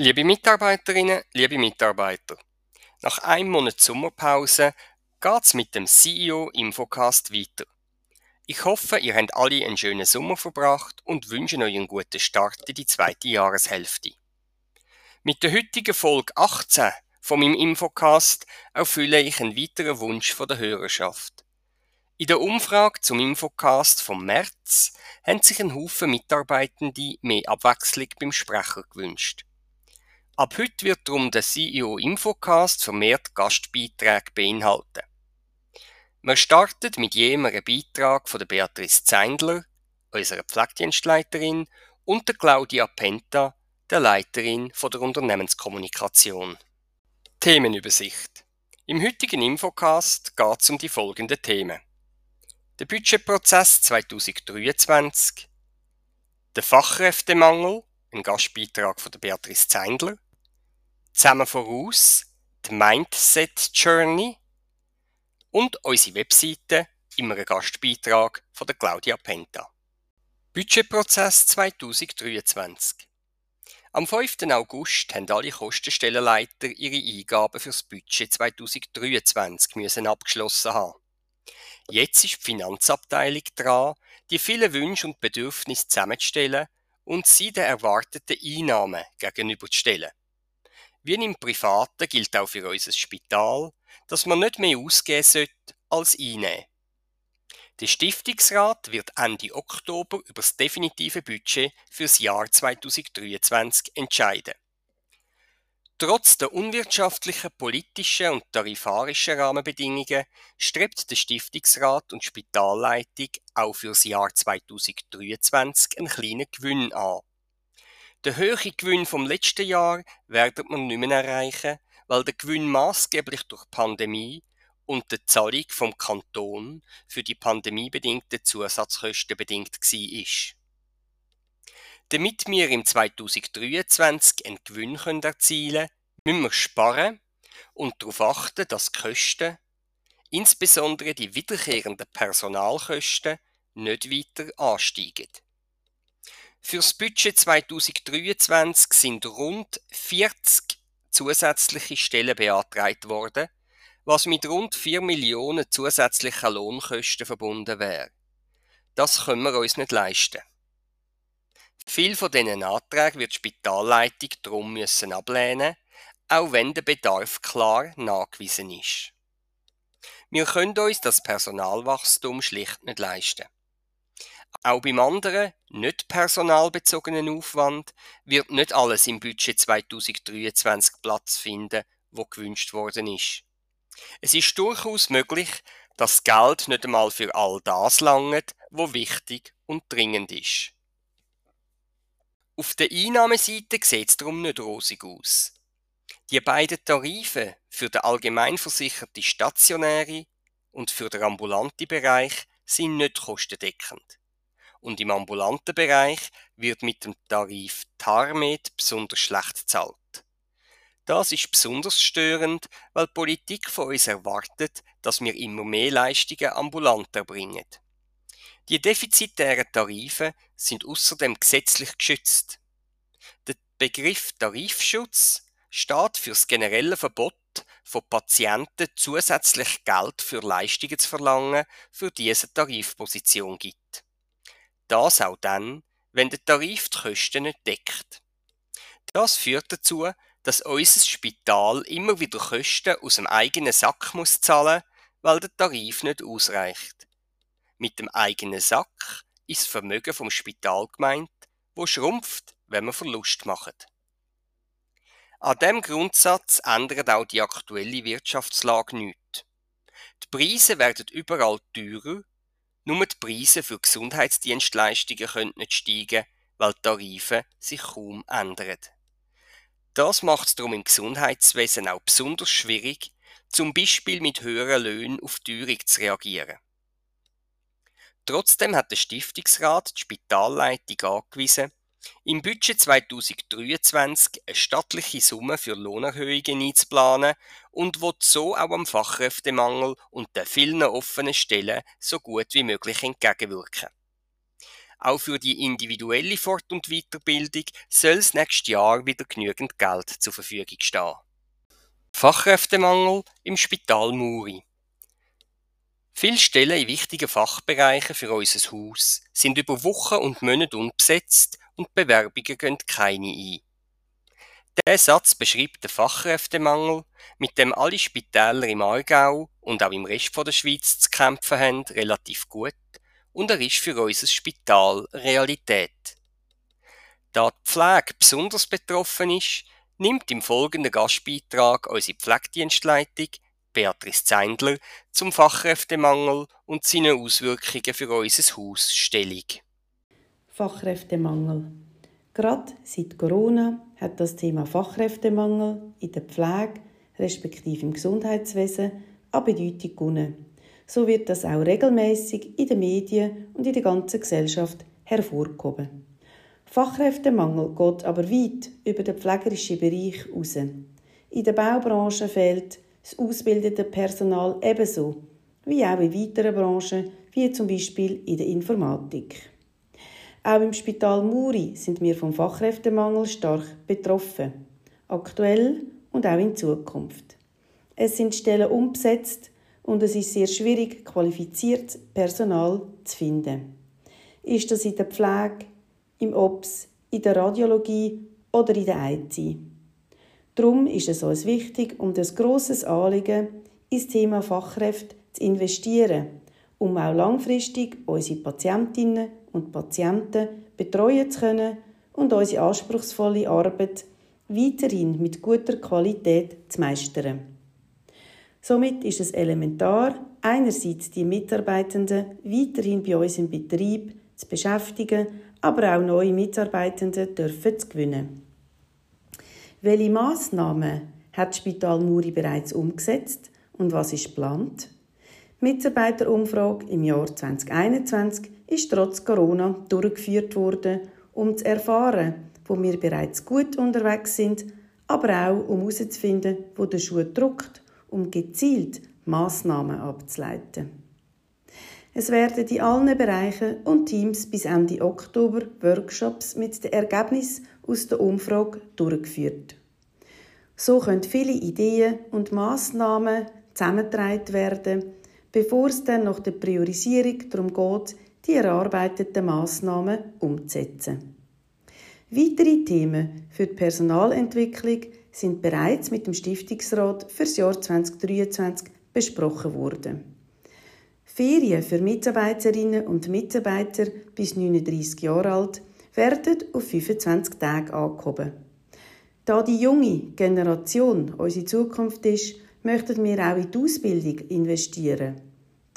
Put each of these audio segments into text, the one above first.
Liebe Mitarbeiterinnen, liebe Mitarbeiter, nach einem Monat Sommerpause geht's mit dem CEO Infocast weiter. Ich hoffe, ihr habt alle einen schönen Sommer verbracht und wünsche euch einen guten Start in die zweite Jahreshälfte. Mit der heutigen Folge 18 von meinem Infocast erfülle ich einen weiteren Wunsch von der Hörerschaft. In der Umfrage zum Infocast vom März haben sich ein Haufen Mitarbeitende mehr Abwechslung beim Sprecher gewünscht. Ab heute wird darum der CEO Infocast vermehrt Gastbeiträge beinhalten. Wir starten mit jedem einem Beitrag von der Beatrice Zeindler, unserer Pflegedienstleiterin, und der Claudia Penta, der Leiterin von der Unternehmenskommunikation. Themenübersicht. Im heutigen Infocast geht es um die folgenden Themen. Der Budgetprozess 2023, der Fachkräftemangel, ein Gastbeitrag von der Beatrice Zeindler, zusammen voraus, die Mindset Journey und unsere Webseite ein Gastbeitrag von der Claudia Penta. Budgetprozess 2023 Am 5. August haben alle Kostenstellenleiter ihre Eingaben für das Budget 2023 müssen abgeschlossen haben. Jetzt ist die Finanzabteilung dran, die vielen Wünsche und Bedürfnisse zusammenzustellen und sie den erwarteten Einnahmen gegenüberzustellen. Wie im Privaten gilt auch für unser Spital, dass man nicht mehr ausgeben sollte als einnehmen. Der Stiftungsrat wird Ende Oktober über das definitive Budget für das Jahr 2023 entscheiden. Trotz der unwirtschaftlichen, politischen und tarifarischen Rahmenbedingungen strebt der Stiftungsrat und Spitalleitung auch für das Jahr 2023 einen kleinen Gewinn an. Den höheren Gewinn vom letzten Jahr werden wir nicht mehr erreichen, weil der Gewinn maßgeblich durch die Pandemie und die Zahlung vom Kanton für die pandemiebedingten Zusatzkosten bedingt war. Damit wir im 2023 einen Gewinn erzielen können, müssen wir sparen und darauf achten, dass die Kosten, insbesondere die wiederkehrenden Personalkosten, nicht weiter ansteigen. Für das Budget 2023 sind rund 40 zusätzliche Stellen beantragt worden, was mit rund 4 Millionen zusätzlichen Lohnkosten verbunden wäre. Das können wir uns nicht leisten. Viel von diesen Anträgen wird die Spitalleitung darum müssen ablehnen, auch wenn der Bedarf klar nachgewiesen ist. Wir können uns das Personalwachstum schlicht nicht leisten. Auch beim anderen, nicht personalbezogenen Aufwand wird nicht alles im Budget 2023 Platz finden, wo gewünscht worden ist. Es ist durchaus möglich, dass Geld nicht einmal für all das langt, wo wichtig und dringend ist. Auf der Einnahmeseite sieht es darum nicht rosig aus. Die beiden Tarife für den allgemeinversicherten stationäre und für den ambulanten Bereich sind nicht kostendeckend und im ambulanten Bereich wird mit dem Tarif TARMED besonders schlecht gezahlt. Das ist besonders störend, weil die Politik von uns erwartet, dass wir immer mehr Leistungen ambulant erbringen. Die defizitären Tarife sind außerdem gesetzlich geschützt. Der Begriff Tarifschutz steht für das generelle Verbot von Patienten zusätzlich Geld für Leistungen zu verlangen, für die es eine Tarifposition gibt. Das auch dann, wenn der Tarif die Kosten nicht deckt. Das führt dazu, dass unser Spital immer wieder Kosten aus dem eigenen Sack muss zahlen, weil der Tarif nicht ausreicht. Mit dem eigenen Sack ist das Vermögen vom Spital gemeint, wo schrumpft, wenn man Verlust macht. An dem Grundsatz ändert auch die aktuelle Wirtschaftslage nichts. Die Preise werden überall teurer nur die Preise für Gesundheitsdienstleistungen können nicht steigen, weil die Tarife sich kaum ändern. Das macht es darum im Gesundheitswesen auch besonders schwierig, zum Beispiel mit höheren Löhnen auf Teuerung zu reagieren. Trotzdem hat der Stiftungsrat die Spitalleitung angewiesen, im Budget 2023 eine stattliche Summe für Lohnerhöhungen einzuplanen und will so auch am Fachkräftemangel und den vielen offenen Stellen so gut wie möglich entgegenwirken. Auch für die individuelle Fort- und Weiterbildung soll es nächstes Jahr wieder genügend Geld zur Verfügung stehen. Fachkräftemangel im Spital Muri. Viele Stellen in wichtigen Fachbereichen für unser Haus sind über Wochen und Monate unbesetzt und Bewerbungen gehen keine ein. Der Satz beschreibt den Fachkräftemangel, mit dem alle Spitäler im Aargau und auch im Rest der Schweiz zu kämpfen haben, relativ gut und er ist für unser Spital Realität. Da die Pflege besonders betroffen ist, nimmt im folgenden Gastbeitrag unsere Pflegedienstleitung Beatrice Zeindler zum Fachkräftemangel und seinen Auswirkungen für unser Haus Stellung. Fachkräftemangel. Gerade seit Corona hat das Thema Fachkräftemangel in der Pflege respektive im Gesundheitswesen an Bedeutung gewonnen. So wird das auch regelmäßig in den Medien und in der ganzen Gesellschaft hervorgehoben. Fachkräftemangel geht aber weit über den pflegerischen Bereich hinaus. In der Baubranche fehlt das ausgebildete Personal ebenso, wie auch in weiteren Branchen, wie zum Beispiel in der Informatik. Auch im Spital Muri sind wir vom Fachkräftemangel stark betroffen, aktuell und auch in Zukunft. Es sind Stellen umbesetzt und es ist sehr schwierig, qualifiziertes Personal zu finden. Ist das in der Pflege, im OPS, in der Radiologie oder in der IT? Darum ist es uns wichtig und ein grosses Anliegen, ins Thema Fachkräfte zu investieren, um auch langfristig unsere Patientinnen und Patienten betreuen zu können und unsere anspruchsvolle Arbeit weiterhin mit guter Qualität zu meistern. Somit ist es elementar, einerseits die Mitarbeitenden weiterhin bei uns im Betrieb zu beschäftigen, aber auch neue Mitarbeitende dürfen zu gewinnen. Welche Massnahmen hat das Spital Muri bereits umgesetzt und was ist geplant? Mitarbeiterumfrage im Jahr 2021 ist trotz Corona durchgeführt worden, um zu erfahren, wo wir bereits gut unterwegs sind, aber auch um herauszufinden, wo der Schuh drückt um gezielt Maßnahmen abzuleiten. Es werden in allen Bereichen und Teams bis Ende Oktober Workshops mit den Ergebnissen aus der Umfrage durchgeführt. So können viele Ideen und Maßnahmen zusammengetragen werden, bevor es dann nach der Priorisierung darum geht, die erarbeiteten Maßnahmen umzusetzen. Weitere Themen für die Personalentwicklung sind bereits mit dem Stiftungsrat für das Jahr 2023 besprochen worden. Ferien für Mitarbeiterinnen und Mitarbeiter bis 39 Jahre alt werden auf 25 Tage angehoben. Da die junge Generation unsere Zukunft ist, möchten wir auch in die Ausbildung investieren.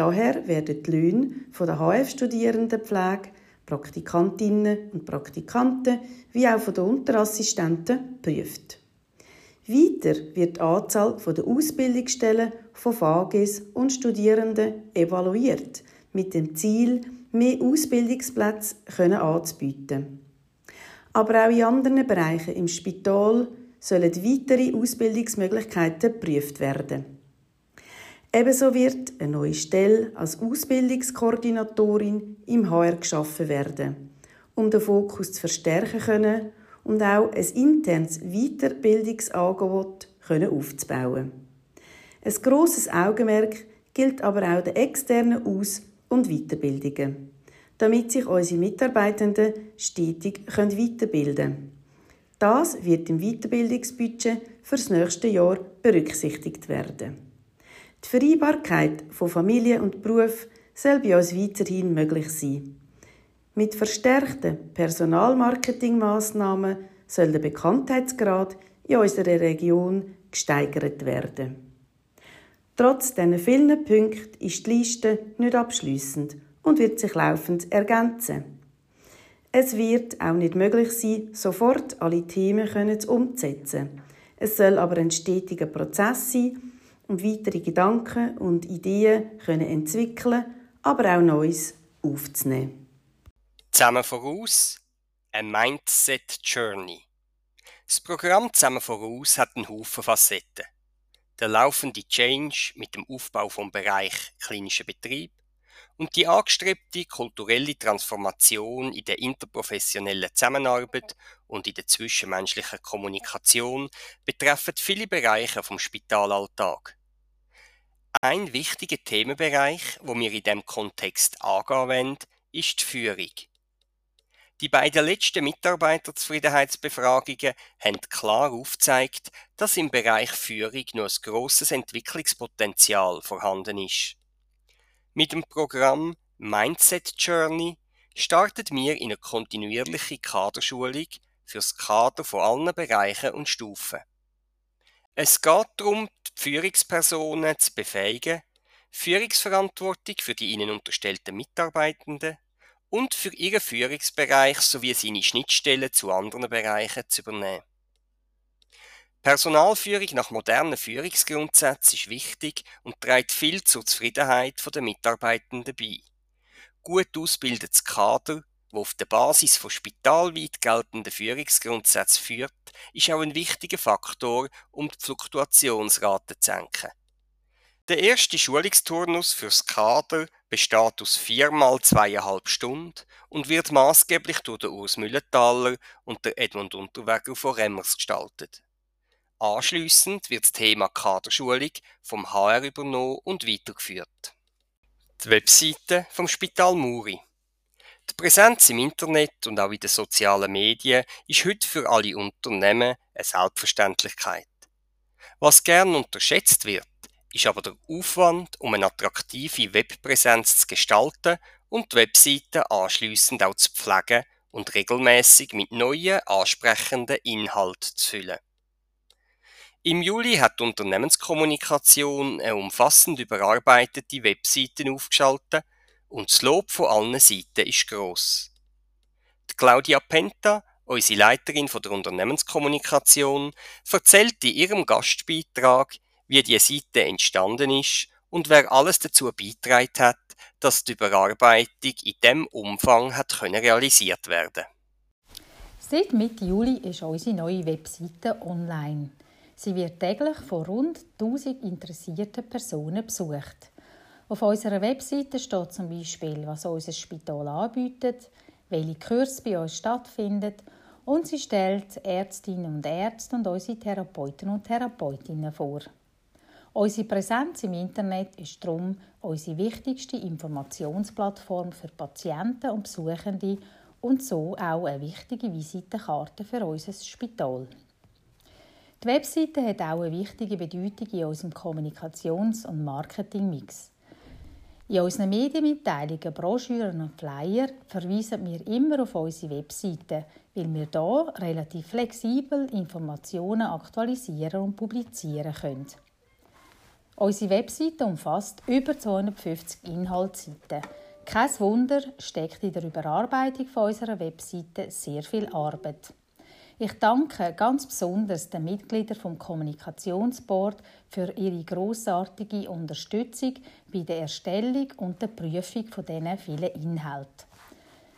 Daher werden die Löhne der HF-Studierenden Pflege, Praktikantinnen und Praktikanten wie auch von den Unterassistenten geprüft. Weiter wird die Anzahl der Ausbildungsstellen von VAGs und Studierenden evaluiert, mit dem Ziel, mehr Ausbildungsplätze anzubieten. Aber auch in anderen Bereichen im Spital sollen weitere Ausbildungsmöglichkeiten geprüft werden. Ebenso wird eine neue Stelle als Ausbildungskoordinatorin im HR geschaffen werden, um den Fokus zu verstärken können und auch ein internes Weiterbildungsangebot aufzubauen. Ein grosses Augenmerk gilt aber auch den externen Aus- und Weiterbildungen, damit sich unsere Mitarbeitenden stetig weiterbilden können. Das wird im Weiterbildungsbudget für das nächste Jahr berücksichtigt werden. Die Vereinbarkeit von Familie und Beruf soll bei uns weiterhin möglich sein. Mit verstärkten Personalmarketingmaßnahmen soll der Bekanntheitsgrad in unserer Region gesteigert werden. Trotz diesen vielen Punkten ist die Liste nicht abschließend und wird sich laufend ergänzen. Es wird auch nicht möglich sein, sofort alle Themen umzusetzen. Es soll aber ein stetiger Prozess sein und weitere Gedanken und Ideen können entwickeln, aber auch Neues aufzunehmen. Zusammen voraus, a Mindset Journey. Das Programm Zusammen voraus hat einen Haufen Facetten. Der laufende Change mit dem Aufbau vom Bereich klinischer Betrieb und die angestrebte kulturelle Transformation in der interprofessionellen Zusammenarbeit und in der zwischenmenschlichen Kommunikation betreffen viele Bereiche vom Spitalalltag. Ein wichtiger Themenbereich, wo wir in dem Kontext angehen wollen, ist die Führung. Die beiden letzten Mitarbeiterzufriedenheitsbefragungen haben klar aufgezeigt, dass im Bereich Führung noch ein grosses Entwicklungspotenzial vorhanden ist. Mit dem Programm Mindset Journey startet wir in eine kontinuierliche Kaderschulung fürs Kader von allen Bereichen und Stufen. Es geht darum, die Führungspersonen zu befähigen, Führungsverantwortung für die ihnen unterstellten Mitarbeitenden und für ihren Führungsbereich sowie seine Schnittstellen zu anderen Bereichen zu übernehmen. Personalführung nach modernen Führungsgrundsätzen ist wichtig und trägt viel zur Zufriedenheit der Mitarbeitenden bei. Gut ausgebildetes Kader, wo auf der Basis von spitalweit geltenden Führungsgrundsätzen führt, ist auch ein wichtiger Faktor, um die Fluktuationsrate zu senken. Der erste Schulungsturnus fürs Kader besteht aus viermal zweieinhalb Stunden und wird maßgeblich durch den Urs Müllenthaler und der Edmund Unterweger von Remmers gestaltet. Anschliessend wird das Thema Kaderschulung vom HR übernommen und weitergeführt. Die Webseite vom Spital Muri. Die Präsenz im Internet und auch in den sozialen Medien ist heute für alle Unternehmen eine Selbstverständlichkeit. Was gern unterschätzt wird, ist aber der Aufwand, um eine attraktive Webpräsenz zu gestalten und die Webseite anschliessend auch zu pflegen und regelmäßig mit neuen, ansprechenden Inhalten zu füllen. Im Juli hat die Unternehmenskommunikation eine umfassend überarbeitete Webseite aufgeschaltet und das Lob von allen Seiten ist gross. Die Claudia Penta, unsere Leiterin von der Unternehmenskommunikation, erzählt in ihrem Gastbeitrag, wie die Seite entstanden ist und wer alles dazu beitragen hat, dass die Überarbeitung in dem Umfang hat realisiert werden. Seit Mitte Juli ist unsere neue Webseite online. Sie wird täglich von rund 1000 interessierten Personen besucht. Auf unserer Webseite steht zum Beispiel, was unser Spital anbietet, welche Kurse bei uns stattfinden und sie stellt Ärztinnen und Ärzte und unsere Therapeuten und Therapeutinnen vor. Unsere Präsenz im Internet ist darum unsere wichtigste Informationsplattform für Patienten und Besuchende und so auch eine wichtige Visitenkarte für unser Spital. Die Webseite hat auch eine wichtige Bedeutung in unserem Kommunikations- und Marketingmix. In unseren Medienmitteilungen, Broschüren und Flyer verweisen wir immer auf unsere Webseite, weil wir hier relativ flexibel Informationen aktualisieren und publizieren können. Unsere Webseite umfasst über 250 Inhaltsseiten. Kein Wunder steckt in der Überarbeitung unserer Webseite sehr viel Arbeit. Ich danke ganz besonders den Mitgliedern vom Kommunikationsboard für ihre großartige Unterstützung bei der Erstellung und der Prüfung von diesen vielen Inhalten.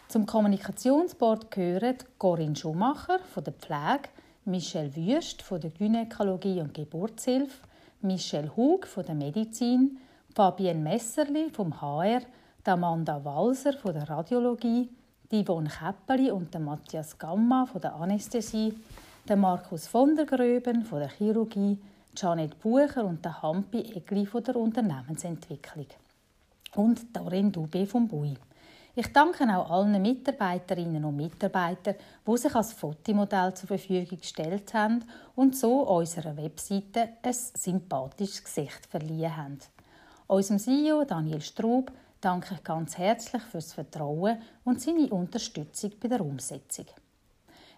Zum Kommunikationsboard gehören Corinne Schumacher von der Pflege, Michelle Wüst von der Gynäkologie und Geburtshilfe, Michelle Hug von der Medizin, Fabienne Messerli vom HR, Amanda Walser von der Radiologie, Yvonne Käppeli und der Matthias Gamma von der Anästhesie, der Markus von der Gröben von der Chirurgie, Janet Bucher und der Hampi Egli von der Unternehmensentwicklung und Doreen Dubé vom BUI. Ich danke auch allen Mitarbeiterinnen und Mitarbeitern, die sich als Fotomodell zur Verfügung gestellt haben und so unserer Webseite ein sympathisches Gesicht verliehen haben. Unserem CEO Daniel Strub danke ich ganz herzlich fürs Vertrauen und seine Unterstützung bei der Umsetzung.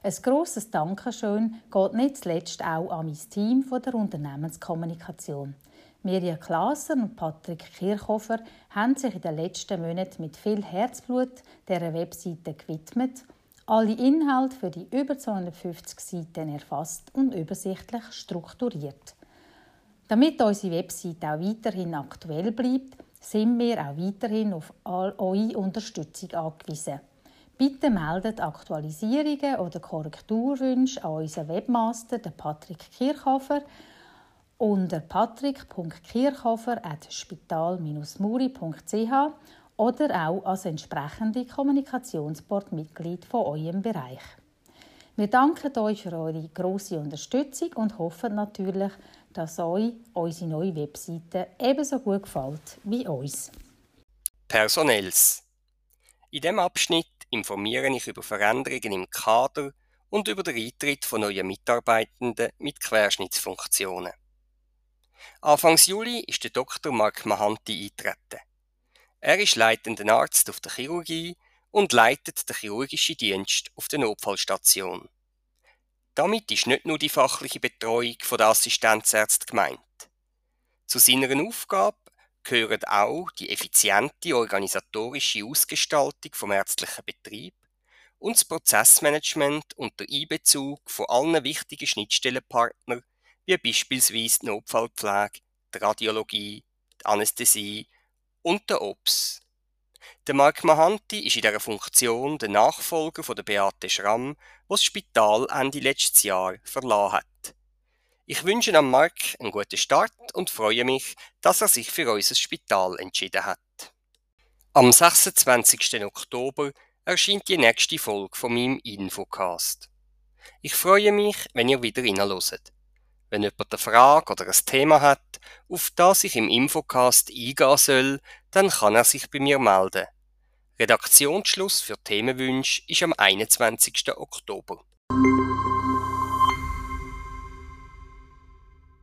Ein grosses Dankeschön geht nicht zuletzt auch an mein Team von der Unternehmenskommunikation. Mirja Klaser und Patrick Kirchhofer haben sich in den letzten Monaten mit viel Herzblut dieser Webseite gewidmet, alle Inhalte für die über 250 Seiten erfasst und übersichtlich strukturiert. Damit unsere Webseite auch weiterhin aktuell bleibt, sind wir auch weiterhin auf eure Unterstützung angewiesen. Bitte meldet Aktualisierungen oder Korrekturwünsche an unseren Webmaster, Patrick Kirchhofer, unter patrick.kirchhofer.spital-muri.ch oder auch als entsprechende Kommunikationsbordmitglied von eurem Bereich. Wir danken euch für eure grosse Unterstützung und hoffen natürlich, dass euch unsere neue Webseite ebenso gut gefällt wie uns. Personells. In diesem Abschnitt informiere ich über Veränderungen im Kader und über den Eintritt von neuen Mitarbeitenden mit Querschnittsfunktionen. Anfangs Juli ist der Dr. Mark Mahanti eingetreten. Er ist leitender Arzt auf der Chirurgie und leitet den chirurgischen Dienst auf der Notfallstation. Damit ist nicht nur die fachliche Betreuung der Assistenzärzte gemeint. Zu seiner Aufgabe gehören auch die effiziente organisatorische Ausgestaltung vom ärztlichen Betrieb und das Prozessmanagement und der Einbezug von allen wichtigen Schnittstellenpartnern, wie beispielsweise die Notfallpflege, die Radiologie, die Anästhesie und der OPS. Der Mark Mahanti ist in dieser Funktion der Nachfolger von der Beate Schramm, die das Spital Ende letztes Jahr verlassen hat. Ich wünsche am Mark einen guten Start und freue mich, dass er sich für unser Spital entschieden hat. Am 26. Oktober erscheint die nächste Folge von meinem Infocast. Ich freue mich, wenn ihr wieder reinhört. Wenn jemand eine Frage oder ein Thema hat, auf das ich im Infocast eingehen soll, dann kann er sich bei mir melden. Redaktionsschluss für Themenwünsche ist am 21. Oktober.